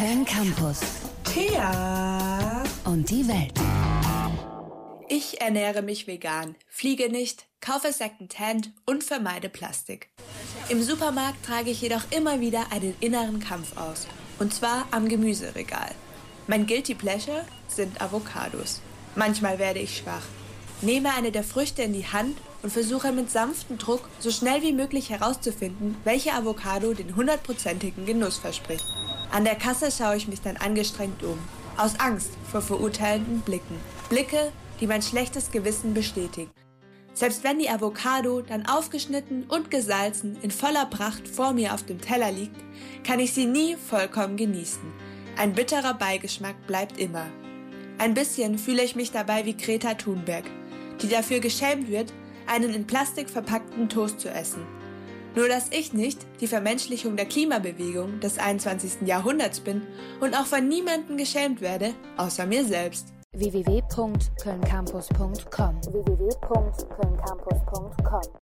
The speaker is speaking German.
Köln Campus. Thea. Und die Welt. Ich ernähre mich vegan, fliege nicht, kaufe Secondhand und vermeide Plastik. Im Supermarkt trage ich jedoch immer wieder einen inneren Kampf aus. Und zwar am Gemüseregal. Mein Guilty Pleasure sind Avocados. Manchmal werde ich schwach. Nehme eine der Früchte in die Hand und versuche mit sanftem Druck so schnell wie möglich herauszufinden, welche Avocado den hundertprozentigen Genuss verspricht. An der Kasse schaue ich mich dann angestrengt um. Aus Angst vor verurteilenden Blicken. Blicke, die mein schlechtes Gewissen bestätigen. Selbst wenn die Avocado dann aufgeschnitten und gesalzen in voller Pracht vor mir auf dem Teller liegt, kann ich sie nie vollkommen genießen. Ein bitterer Beigeschmack bleibt immer. Ein bisschen fühle ich mich dabei wie Greta Thunberg, die dafür geschämt wird, einen in Plastik verpackten Toast zu essen. Nur dass ich nicht die Vermenschlichung der Klimabewegung des 21. Jahrhunderts bin und auch von niemandem geschämt werde, außer mir selbst. www.kölncampus.com www.kölncampus.com